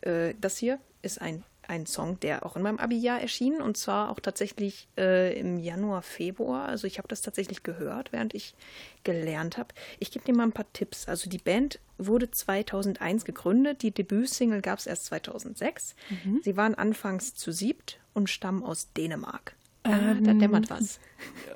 äh, das hier ist ein, ein Song, der auch in meinem Abi-Jahr erschien. Und zwar auch tatsächlich äh, im Januar, Februar. Also ich habe das tatsächlich gehört, während ich gelernt habe. Ich gebe dir mal ein paar Tipps. Also die Band wurde 2001 gegründet. Die Debütsingle gab es erst 2006. Sie waren anfangs zu siebt und stammen aus Dänemark. Ah, da dämmert was.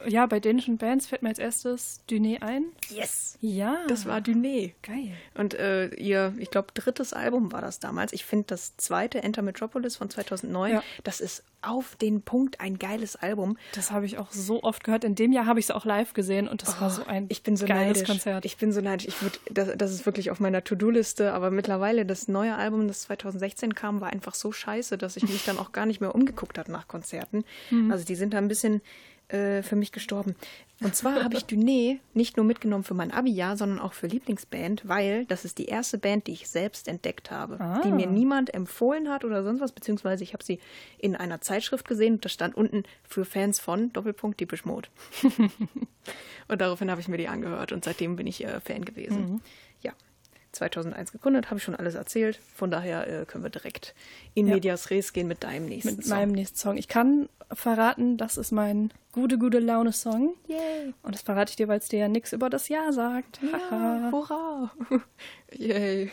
Ja, bei dänischen Bands fällt mir als erstes Duné ein. Yes! Ja. Das war Duné. geil. Und äh, ihr, ich glaube, drittes Album war das damals. Ich finde das zweite, Enter Metropolis von 2009, Ja. das ist auf den Punkt ein geiles Album. Das habe ich auch so oft gehört. In dem Jahr habe ich es auch live gesehen und das war so ein Oh, ich bin so geiles neidisch. Konzert. Ich bin so neidisch. Ich würd, das, das ist wirklich auf meiner To-Do-Liste. Aber mittlerweile das neue Album, das 2016 kam, war einfach so scheiße, dass ich mich dann auch gar nicht mehr umgeguckt habe nach Konzerten. Mhm. Also die sind da ein bisschen äh, für mich gestorben. Und zwar habe ich Duné nicht nur mitgenommen für mein Abi-Jahr, sondern auch für Lieblingsband, weil das ist die erste Band, die ich selbst entdeckt habe, Ah. die mir niemand empfohlen hat oder sonst was, beziehungsweise ich habe sie in einer Zeitschrift gesehen und da stand unten für Fans von Doppelpunkt Deepish Mode. Und daraufhin habe ich mir die angehört und seitdem bin ich äh, Fan gewesen. Mhm. Ja, 2001 gegründet, habe ich schon alles erzählt. Von daher äh, können wir direkt in Ja. Medias Res gehen mit deinem nächsten mit Song. meinem nächsten Song. Ich kann verraten, das ist mein gute, gute Laune-Song. Yay! Und das verrate ich dir, weil es dir ja nichts über das Jahr sagt. Ja, Haha. hurra! Yay!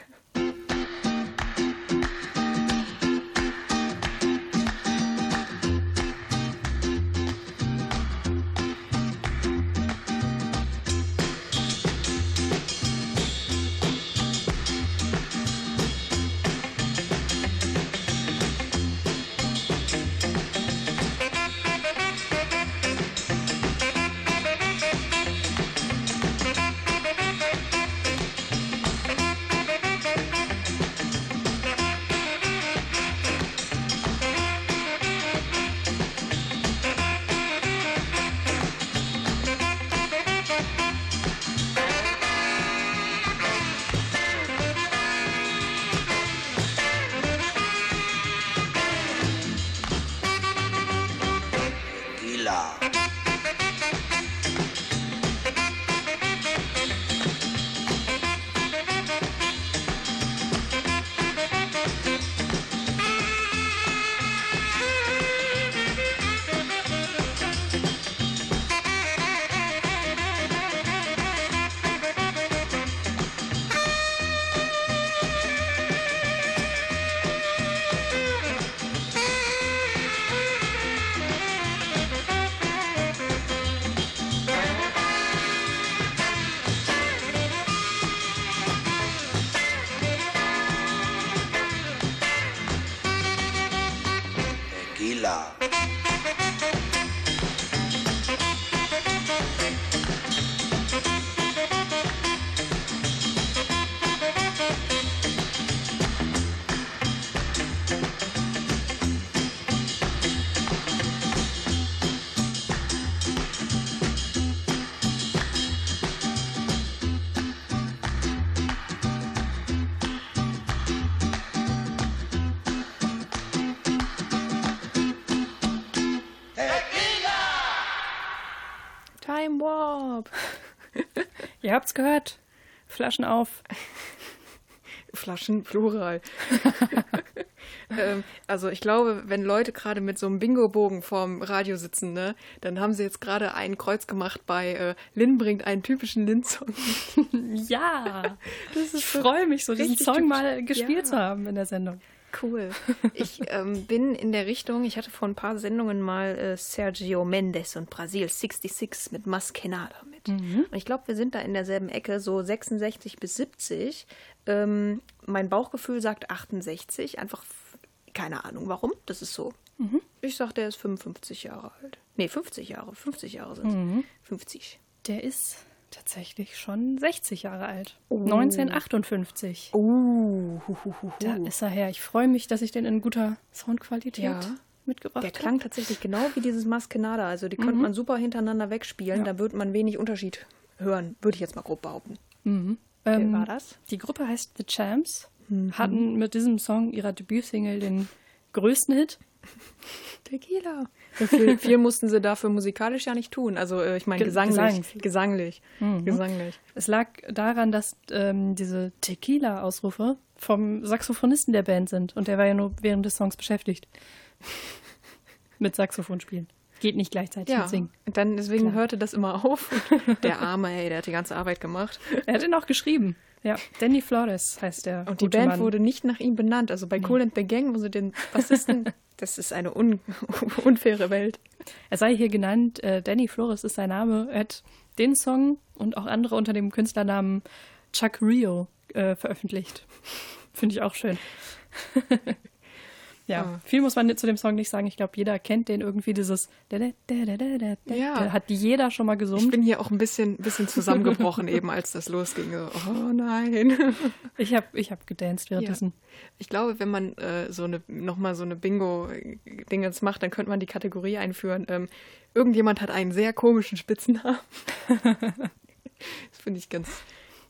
Ihr habt's gehört. Flaschen auf. Flaschen, Plural. ähm, also ich glaube, wenn Leute gerade mit so einem Bingo-Bogen vorm Radio sitzen, ne, dann haben sie jetzt gerade ein Kreuz gemacht bei äh, Lin bringt einen typischen Lin-Song. Ja. Das Ich freue mich so, diesen Song mal gespielt Ja. zu haben in der Sendung. Cool. Ich ähm, bin in der Richtung, ich hatte vor ein paar Sendungen mal äh, Sergio Mendes und Brasil 66 mit Maskenada mit. Und ich glaube, wir sind da in derselben Ecke, so 66 bis 70. Ähm, mein Bauchgefühl sagt 68, einfach keine Ahnung warum, das ist so. Ich sag, der ist 55 Jahre alt. Nee, 50 Jahre, 50 Jahre sind 50. Der ist tatsächlich schon 60 Jahre alt. 1958. Uh, Da ist er her. Ich freue mich, dass ich den in guter Soundqualität Ja. Mitgebracht Der klang tatsächlich genau wie dieses Maskenada. Also die könnte man super hintereinander wegspielen. Ja. Da wird man wenig Unterschied hören, würde ich jetzt mal grob behaupten. Ähm, Wer war das? Die Gruppe heißt The Champs, hatten mit diesem Song ihrer Debütsingle den größten Hit. Tequila. Viel, viel mussten sie dafür musikalisch ja nicht tun. Also äh, ich meine Ge- gesanglich. Gesang. Gesanglich. Gesanglich. Es lag daran, dass ähm, diese Tequila-Ausrufe vom Saxophonisten der Band sind. Und der war ja nur während des Songs beschäftigt. mit Saxophon spielen. Geht nicht gleichzeitig Ja, mit Singen. und dann deswegen Klar. hörte das immer auf. der Arme, ey, der hat die ganze Arbeit gemacht. Er hat ihn auch geschrieben. Ja, Danny Flores heißt der. Und die Band Mann. wurde nicht nach ihm benannt. Also bei Cool and the Gang, also den Bassisten, das ist eine un unfaire Welt. Er sei hier genannt, äh, Danny Flores ist sein Name. Er hat den Song und auch andere unter dem Künstlernamen Chuck Rio äh, veröffentlicht. Finde ich auch schön. ja, Ah. viel muss man zu dem Song nicht sagen. Ich glaube, jeder kennt den irgendwie, dieses Ja. ja. hat jeder schon mal Ich gesummt. bin hier auch ein bisschen, bisschen zusammengebrochen, eben als das losging. So, oh nein. Ich habe ich hab gedanced währenddessen. Ich glaube, wenn man äh, so eine nochmal so eine Bingo-Dingens macht, dann könnte man die Kategorie einführen. Ähm, irgendjemand hat einen sehr komischen Spitznamen. das finde ich ganz,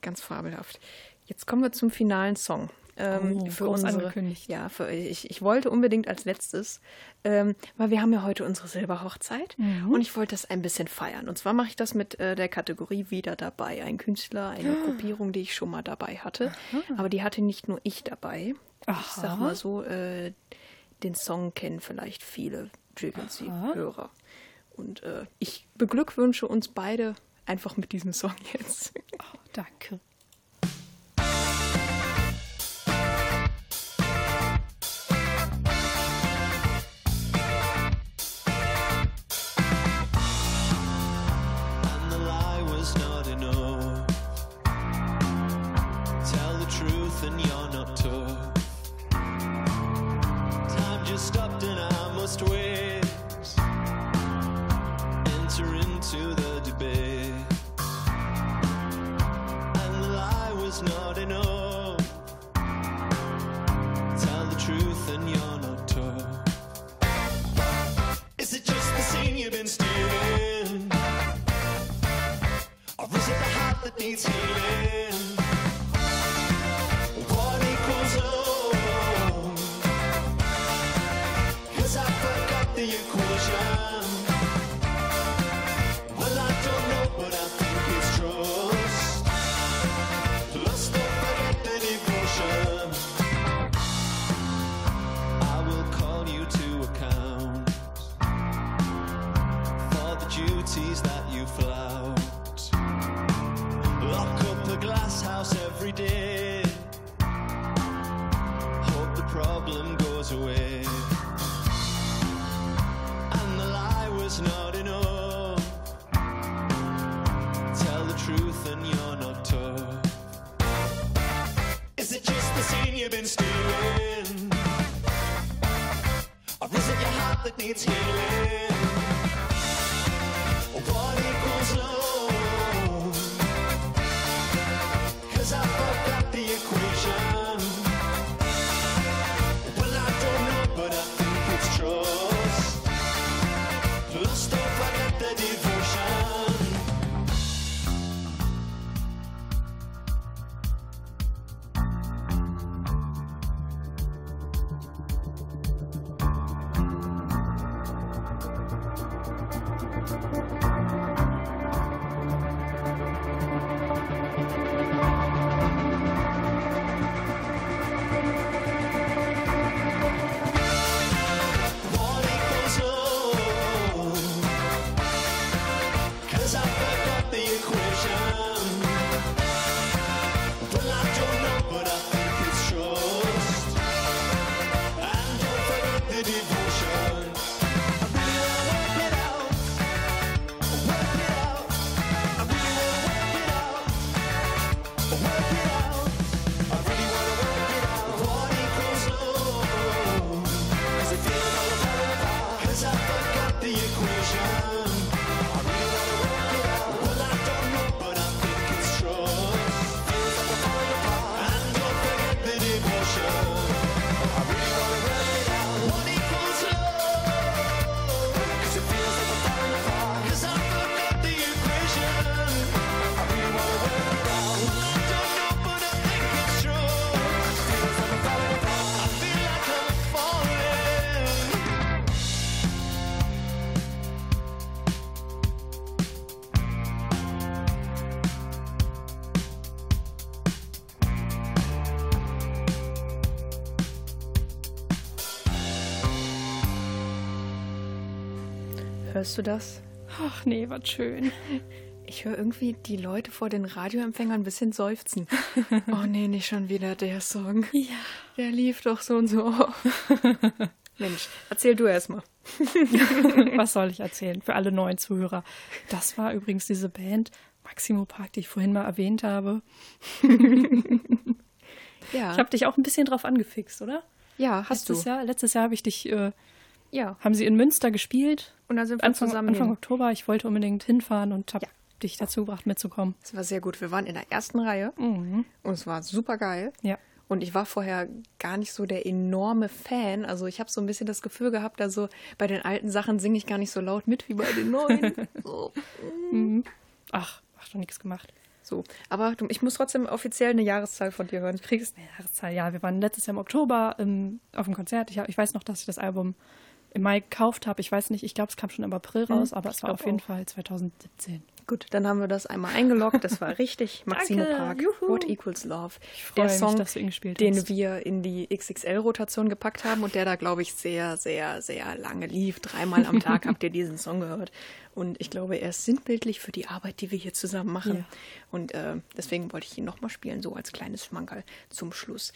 ganz fabelhaft. Jetzt kommen wir zum finalen Song. Ähm, Oh, für unsere, angekündigt. Ja, für, ich, ich wollte unbedingt als letztes, ähm, weil wir haben ja heute unsere Silberhochzeit Mhm. und ich wollte das ein bisschen feiern. Und zwar mache ich das mit äh, der Kategorie wieder dabei. Ein Künstler, eine Ah. Gruppierung, die ich schon mal dabei hatte. Aber die hatte nicht nur ich dabei. Ich Aha. sag mal so, äh, den Song kennen vielleicht viele Frequency-Hörer. Und äh, ich beglückwünsche uns beide einfach mit diesem Song jetzt. Oh, danke. Hörst du das? Ach nee, was schön. Ich höre irgendwie die Leute vor den Radioempfängern ein bisschen seufzen. oh nee, nicht schon wieder der Song. Ja. Der lief doch so und so. Mensch, erzähl du erst mal. Was soll ich erzählen für alle neuen Zuhörer? Das war übrigens diese Band Maximo Park, die ich vorhin mal erwähnt habe. Ja, Ich habe dich auch ein bisschen drauf angefixt, oder? ja hast letztes du. Jahr, letztes Jahr habe ich dich, äh, Ja. haben sie in Münster gespielt. Und dann sind wir Anfang, zusammen Anfang hin. Oktober. Ich wollte unbedingt hinfahren und habe Ja. dich dazu gebracht, mitzukommen. Es war sehr gut. Wir waren in der ersten Reihe und es war super geil. Ja. Und ich war vorher gar nicht so der enorme Fan. Also ich habe so ein bisschen das Gefühl gehabt, also bei den alten Sachen singe ich gar nicht so laut mit wie bei den neuen. so. Ach, ach doch nichts gemacht. so. Aber du, ich muss trotzdem offiziell eine Jahreszahl von dir hören. Du kriegst eine Jahreszahl. Ja, wir waren letztes Jahr im Oktober ähm, auf dem Konzert. Ich, ich weiß noch, dass ich das Album im Mai gekauft habe. Ich weiß nicht, ich glaube, es kam schon im April raus, aber es war auf jeden auch. Fall 2017. Gut, dann haben wir das einmal eingeloggt. Das war richtig. Maximo Danke. Park. Juhu. What Equals Love. Der mich, Song, dass du ihn gespielt den hast. wir in die XXL-Rotation gepackt haben und der da, glaube ich, sehr, sehr, sehr lange lief. Dreimal am Tag habt ihr diesen Song gehört. Und ich glaube, er ist sinnbildlich für die Arbeit, die wir hier zusammen machen. Ja. Und äh, deswegen wollte ich ihn nochmal spielen, so als kleines Schmankerl zum Schluss.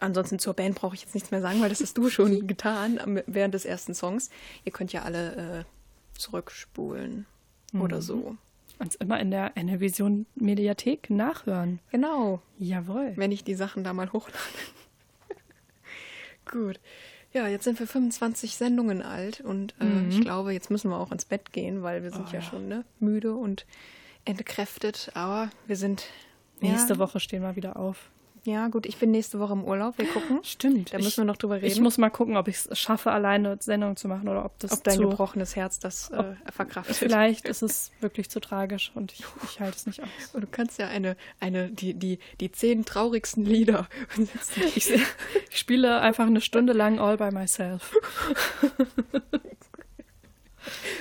Ansonsten zur Band brauche ich jetzt nichts mehr sagen, weil das hast du schon getan während des ersten Songs. Ihr könnt ja alle äh, zurückspulen Mhm. oder so. Uns immer in der Vision Mediathek nachhören. Genau, Jawohl. wenn ich die Sachen da mal hochlade. Gut. Ja, jetzt sind wir 25 Sendungen alt und äh, ich glaube, jetzt müssen wir auch ins Bett gehen, weil wir sind Mhm. Oh, ja, ja. schon ne, müde und entkräftet. Aber wir sind Nächste ja, Woche stehen wir wieder auf. Ja, gut, ich bin nächste Woche im Urlaub. Wir gucken. Stimmt. Da müssen wir noch drüber reden. Ich muss mal gucken, ob ich es schaffe, alleine Sendung zu machen oder ob das ob dein zu, gebrochenes Herz das äh, verkraftet. Vielleicht ist es wirklich zu tragisch und ich, ich halte es nicht aus. Und du kannst ja eine, eine, die, die, die zehn traurigsten Lieder. Ich, ich spiele einfach eine Stunde lang All by Myself.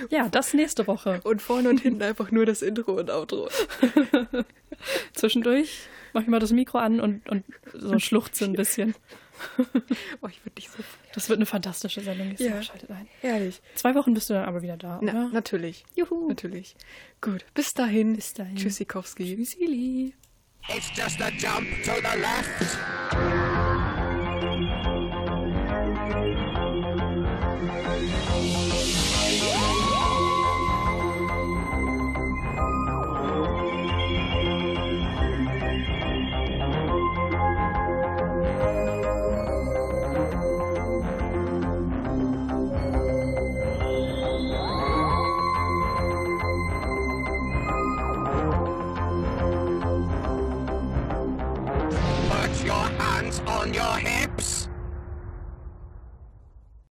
ja, das nächste Woche. Und vorne und hinten einfach nur das Intro und Outro. Zwischendurch mache ich mal das Mikro an und, und so schluchze ein bisschen. Oh, ich würde dich so. Das wird eine fantastische Sendung. Ja. Schaltet ein. Herrlich. Zwei Wochen bist du dann aber wieder da, Na, oder? natürlich. Juhu. Natürlich. Gut. Bis dahin. Bis dahin. Tschüssikowski. Tschüssili. It's just a jump to the left.